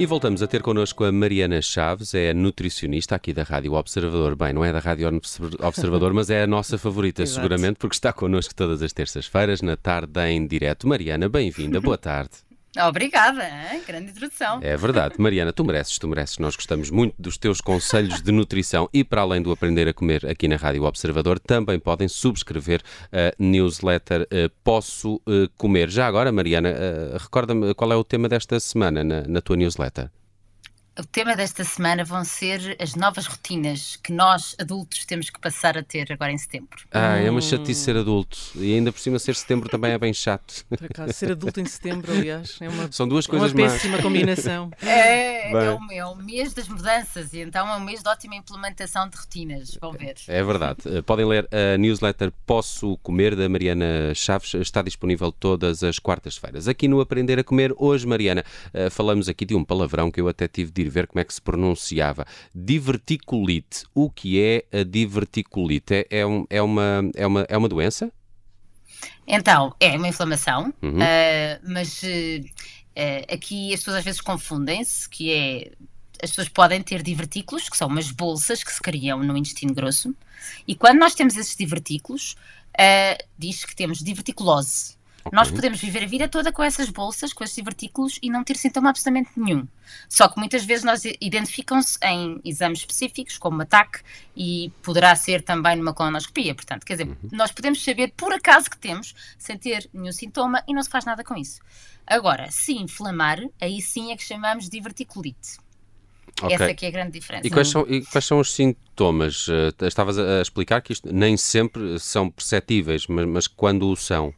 E voltamos a ter connosco a Mariana Chaves, é nutricionista aqui da Rádio Observador. Bem, não é da Rádio Observador, mas é a nossa favorita, seguramente, porque está connosco todas as terças-feiras, na tarde em direto. Mariana, bem-vinda, boa tarde. Obrigada, hein? grande introdução. É verdade. Mariana, tu mereces, tu mereces. Nós gostamos muito dos teus conselhos de nutrição e para além do Aprender a Comer aqui na Rádio Observador, também podem subscrever a newsletter uh, Posso uh, Comer. Já agora, Mariana, uh, recorda-me qual é o tema desta semana na, na tua newsletter. O tema desta semana vão ser as novas rotinas que nós, adultos, temos que passar a ter agora em setembro. Ah, é uma chatice ser adulto. E ainda por cima ser setembro também é bem chato. Por acaso, ser adulto em setembro, aliás, é uma, São duas é coisas uma péssima combinação. É, é, o, é o mês das mudanças e então é um mês de ótima implementação de rotinas. Vão ver. É verdade. Uh, Podem ler a newsletter Posso Comer, da Mariana Chaves. Está disponível todas as quartas-feiras. Aqui no Aprender a Comer, hoje, Mariana, uh, falamos aqui de um palavrão que eu até tive de ir ver como é que se pronunciava. Diverticulite. O que é a diverticulite? É, é, um- é uma, é, uma, é uma doença? Então, é uma inflamação, Uhum. ah, mas eh, aqui as pessoas às vezes confundem-se, que é as pessoas podem ter divertículos, que são umas bolsas que se criam no intestino grosso, e quando nós temos esses divertículos, ah, diz que temos diverticulose. Nós podemos viver a vida toda com essas bolsas, com esses divertículos e não ter sintoma absolutamente nenhum. Só que muitas vezes nós identificam-se em exames específicos, como ataque, e poderá ser também numa colonoscopia. Portanto, quer dizer, nós podemos saber por acaso que temos, sem ter nenhum sintoma, e não se faz nada com isso. Agora, se inflamar, aí sim é que chamamos de diverticulite. Ok. Essa é que é a grande diferença. E quais, são, e quais são os sintomas? Uh, estavas a a explicar que isto nem sempre são perceptíveis, mas, mas quando o são?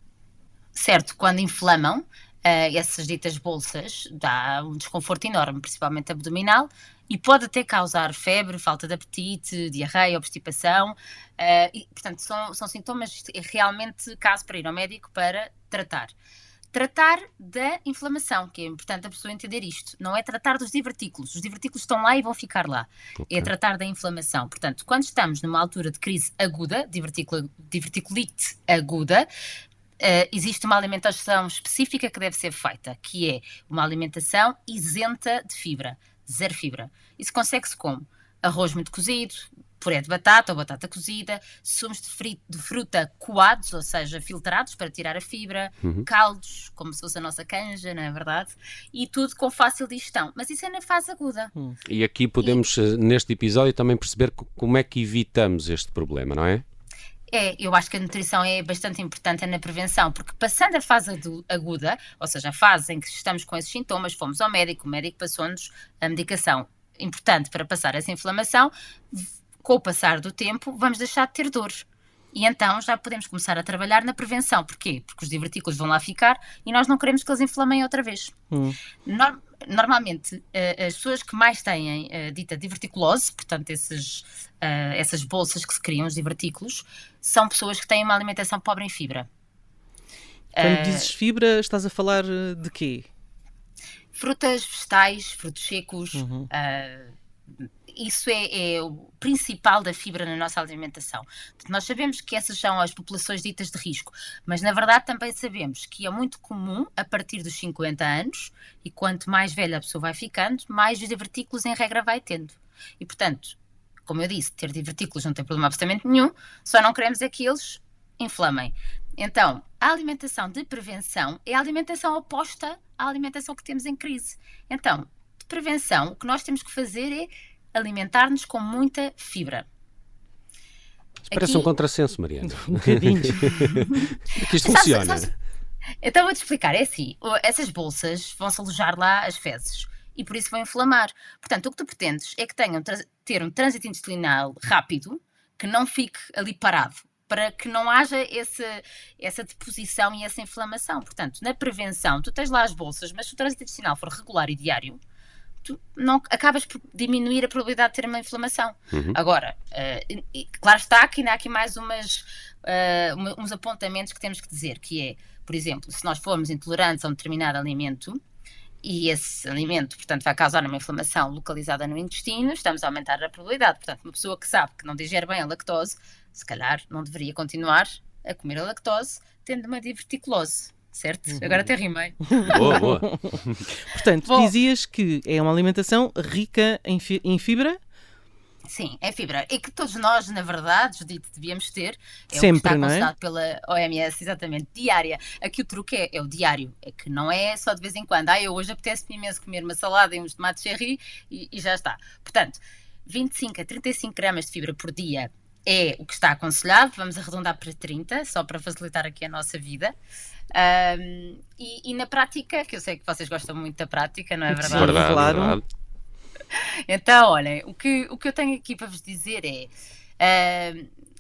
Certo, quando inflamam eh, essas ditas bolsas, dá um desconforto enorme, principalmente abdominal, e pode até causar febre, falta de apetite, diarreia, obstipação. eh, e, portanto, são, são sintomas realmente caso para ir ao médico para tratar. Tratar da inflamação, que é importante a pessoa entender isto. Não é tratar dos divertículos. Os divertículos estão lá e vão ficar lá. É tratar da inflamação. Portanto, quando estamos numa altura de crise aguda, diverticulite aguda, Uh, existe uma alimentação específica que deve ser feita, que é uma alimentação isenta de fibra, zero fibra. Isso consegue-se como? Arroz muito cozido, puré de batata ou batata cozida, sumos de, de fruta coados, ou seja, filtrados para tirar a fibra, caldos, como se fosse a nossa canja, não é verdade? E tudo com fácil digestão. Mas isso é na fase aguda. E aqui podemos, eh, neste episódio, também perceber co- como é que evitamos este problema, não é? É, eu acho que a nutrição é bastante importante na prevenção, porque passando a fase aguda, ou seja, a fase em que estamos com esses sintomas, fomos ao médico, o médico passou-nos a medicação importante para passar essa inflamação, com o passar do tempo, vamos deixar de ter dor. E então já podemos começar a trabalhar na prevenção. Porquê? Porque os divertículos vão lá ficar e nós não queremos que eles inflamem outra vez. Nor- normalmente, eh, as pessoas que mais têm eh, dita diverticulose, portanto, esses, eh, essas bolsas que se criam, os divertículos, são pessoas que têm uma alimentação pobre em fibra. Quando dizes fibra, estás a falar de quê? frutas, vegetais, frutos secos, eh, isso é, é o principal da fibra na nossa alimentação. Nós sabemos que essas são as populações ditas de risco, mas na verdade também sabemos que é muito comum a partir dos 50 anos, e quanto mais velha a pessoa vai ficando, mais os divertículos em regra vai tendo. E portanto, como eu disse, ter divertículos não tem problema absolutamente nenhum, só não queremos é que eles inflamem. Então, a alimentação de prevenção é a alimentação oposta à alimentação que temos em crise. Então, prevenção, o que nós temos que fazer é alimentar-nos com muita fibra. Isso parece Aqui- um contrassenso, Mariana. Um bocadinho. que isto Sabes- funciona. sabes- Então vou-te explicar, é assim, essas bolsas vão-se alojar lá as fezes e por isso vão inflamar. Portanto, o que tu pretendes é que tenham tra- ter um trânsito intestinal rápido, que não fique ali parado, para que não haja esse, essa deposição e essa inflamação. Portanto, na prevenção, tu tens lá as bolsas, mas se o trânsito intestinal for regular e diário, tu não acabas por diminuir a probabilidade de ter uma inflamação. Agora, eh, e- claro está que ainda há aqui mais umas, uma- uns apontamentos que temos que dizer, que é, por exemplo, se nós formos intolerantes a um determinado alimento e esse alimento, portanto, vai causar uma inflamação localizada no intestino, estamos a aumentar a probabilidade. Portanto, uma pessoa que sabe que não digere bem a lactose, se calhar não deveria continuar a comer a lactose, tendo uma diverticulose. Certo? Agora até rimei. Boa, boa. Portanto, Bom. dizias que é uma alimentação rica em, fi- em fibra, Sim, é fibra. E que todos nós, na verdade, Judite, devíamos ter. É o Sempre, que está não é? pela OMS, exatamente, diária. Aqui o truque é, é o diário. É que não é só de vez em quando. Ah, eu hoje apetece-me imenso comer uma salada e uns tomates cherry e, e já está. Portanto, 25 a 35 gramas de fibra por dia é o que está aconselhado. Vamos arredondar para 30, só para facilitar aqui a nossa vida. Ahm, e, e na prática, que eu sei que vocês gostam muito da prática, não é Sim. verdade? verdade, claro. verdade. Então, olhem, o que, o que eu tenho aqui para vos dizer é: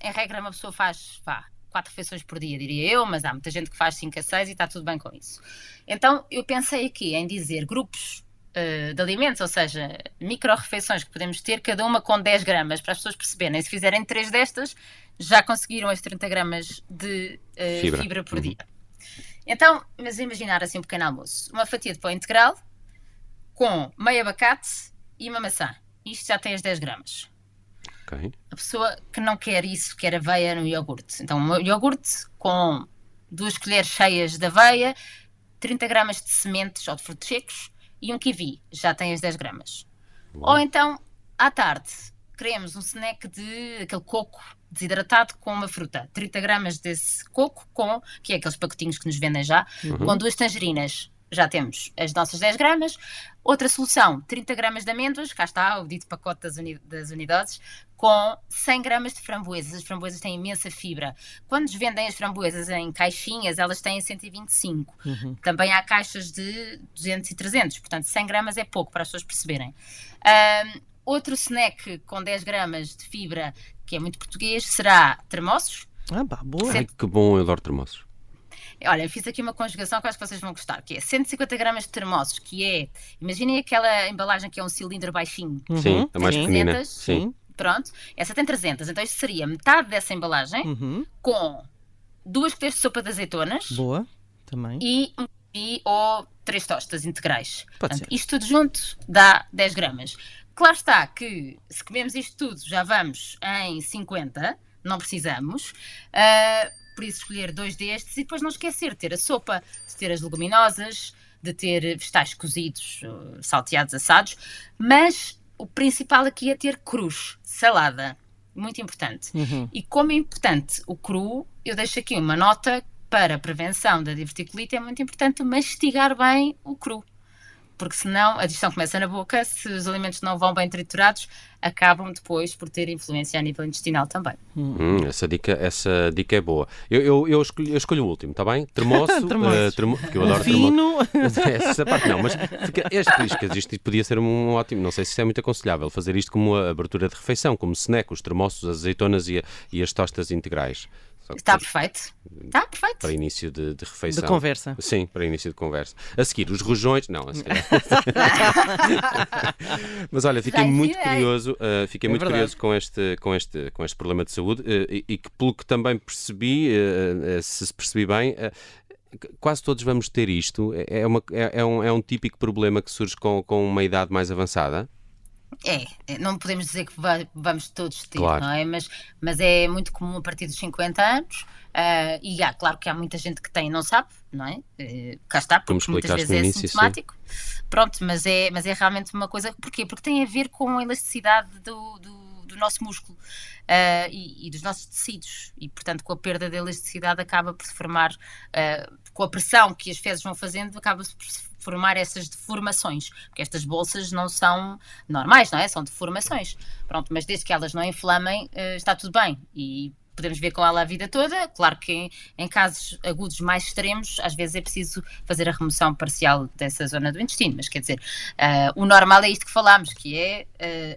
em regra, uma pessoa faz vá, quatro refeições por dia, diria eu, mas há muita gente que faz 5 a 6 e está tudo bem com isso. Então, eu pensei aqui em dizer grupos ah, de alimentos, ou seja, micro-refeições que podemos ter, cada uma com 10 gramas, para as pessoas perceberem. Se fizerem três destas, já conseguiram as 30 gramas de ah, Fibra. fibra. por Uhum. dia. Então, mas imaginar assim um pequeno almoço: uma fatia de pão integral com meio abacate e uma maçã. Isto já tem as 10 gramas. Ok. A pessoa que não quer isso, quer aveia no iogurte. Então, um iogurte com duas colheres cheias de aveia, 30 gramas de sementes ou de frutos secos e um kiwi, já tem as 10 gramas. Ou então, à tarde, queremos um snack de aquele coco desidratado com uma fruta. 30 gramas desse coco, com, que é aqueles pacotinhos que nos vendem já, com duas tangerinas. Já temos as nossas 10 gramas. Outra solução, 30 gramas de amêndoas, cá está o dito pacote das, uni das unidades, com 100 gramas de framboesas. As framboesas têm imensa fibra. Quando nos vendem as framboesas em caixinhas, elas têm 125. Uhum. Também há caixas de 200 e 300, portanto 100 gramas é pouco para as pessoas perceberem. Ahm, outro snack com 10 gramas de fibra, que é muito português, será termossos. Ah, pá, boa. Ai, que bom, eu adoro termossos. Olha, eu fiz aqui uma conjugação que eu acho que vocês vão gostar, que é 150 gramas de termossos, que é, imaginem aquela embalagem que é um cilindro baixinho, Uhum, Sim, a mais pequenina. 300, Sim. Pronto, essa tem 300, então isto seria metade dessa embalagem, Uhum, com duas colheres de sopa de azeitonas Boa, também. e e ou três tostas integrais. Pode Portanto, ser. isto tudo junto dá 10 gramas. Claro está que se comemos isto tudo já vamos em 50, não precisamos. ah, por isso escolher dois destes e depois não esquecer de ter a sopa, de ter as leguminosas, de ter vegetais cozidos, uh, salteados, assados, mas o principal aqui é ter cruz, salada, muito importante. Uhum. E como é importante o cru, eu deixo aqui uma nota para a prevenção da diverticulite, é muito importante mastigar bem o cru. Porque senão a digestão começa na boca, se os alimentos não vão bem triturados, acabam depois por ter influência a nível intestinal também. Hum, essa, dica, essa dica é boa. Eu, eu, eu, escolho, eu escolho o último, está bem? Termoço, Termoço. eh, termo- porque eu adoro termoço. fino. Essa parte não, mas fica, este, isto, isto podia ser um ótimo. Não sei se é muito aconselhável fazer isto como abertura de refeição, como snack, os termoços, as azeitonas e, a- e as tostas integrais. Está perfeito? Está perfeito. para início de, de refeição. De conversa. Sim, para início de conversa. A seguir, os rojões. Não, a seguir. Mas olha, fiquei muito curioso, uh, fiquei É muito verdade. curioso com este, com este, com este problema de saúde uh, e, e que, pelo que também percebi, uh, uh, se se percebi bem, uh, quase todos vamos ter isto. É, é uma, é, é um, é um típico problema que surge com, com uma idade mais avançada. É, é, não podemos dizer que va- vamos todos ter, Claro. não é? Mas, mas é muito comum a partir dos 50 anos. ah, e há, claro que há muita gente que tem e não sabe, não é? Eh, cá está, porque muitas vezes é início, sim. sintomático. Pronto, mas é, mas é realmente uma coisa. Porquê? Porque tem a ver com a elasticidade do, do, do nosso músculo ah, e, e dos nossos tecidos. E, portanto, com a perda da elasticidade, acaba por se formar, ah, com a pressão que as fezes vão fazendo, acaba-se por formar essas deformações. Porque estas bolsas não são normais, não é? São deformações. Pronto, mas desde que elas não inflamem, ah, está tudo bem. E podemos ver com ela a vida toda. Claro que em, casos agudos mais extremos, às vezes é preciso fazer a remoção parcial dessa zona do intestino. Mas quer dizer, ah, o normal é isto que falámos, que é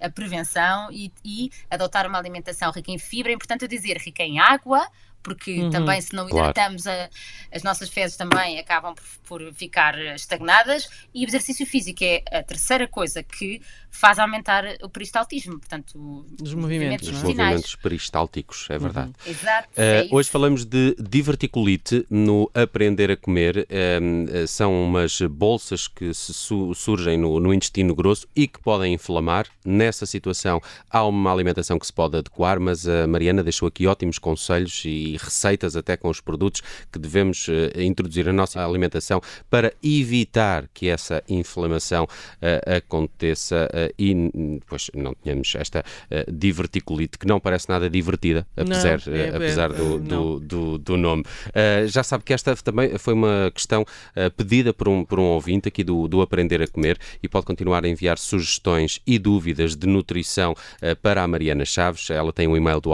ah, a prevenção e, e adotar uma alimentação rica em fibra. É importante eu dizer rica em água. Porque Uhum, também, se não claro. hidratamos, a- as nossas fezes também acabam por, por ficar estagnadas. E o exercício físico é a terceira coisa que faz aumentar o peristaltismo, portanto, os movimentos, Os é? movimentos peristálticos, é verdade. Exato. Uh, é hoje falamos de diverticulite no aprender a comer. Uh, são umas bolsas que se su- surgem no, no intestino grosso e que podem inflamar. Nessa situação, há uma alimentação que se pode adequar, mas a Mariana deixou aqui ótimos conselhos e receitas até com os produtos que devemos uh, introduzir na nossa alimentação para evitar que essa inflamação uh, aconteça uh, e depois não tenhamos esta uh, diverticulite que não parece nada divertida, apesar, Não, é- uh, apesar do, não. do, do, do nome. Já sabe que esta também foi uma questão pedida por um, por um ouvinte aqui do, do Aprender a Comer e pode continuar a enviar sugestões e dúvidas de nutrição para a Mariana Chaves. Ela tem um e-mail do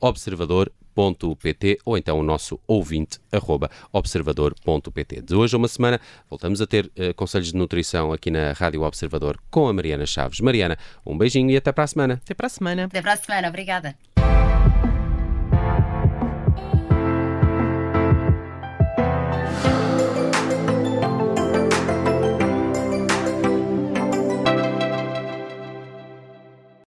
Observador, marianachaves.observador.pt ou então o nosso ouvinte arroba observador.pt. De hoje a uma semana voltamos a ter uh, conselhos de nutrição aqui na Rádio Observador com a Mariana Chaves. Mariana, um beijinho e até para a semana. Até para a semana. Até para a semana, obrigada.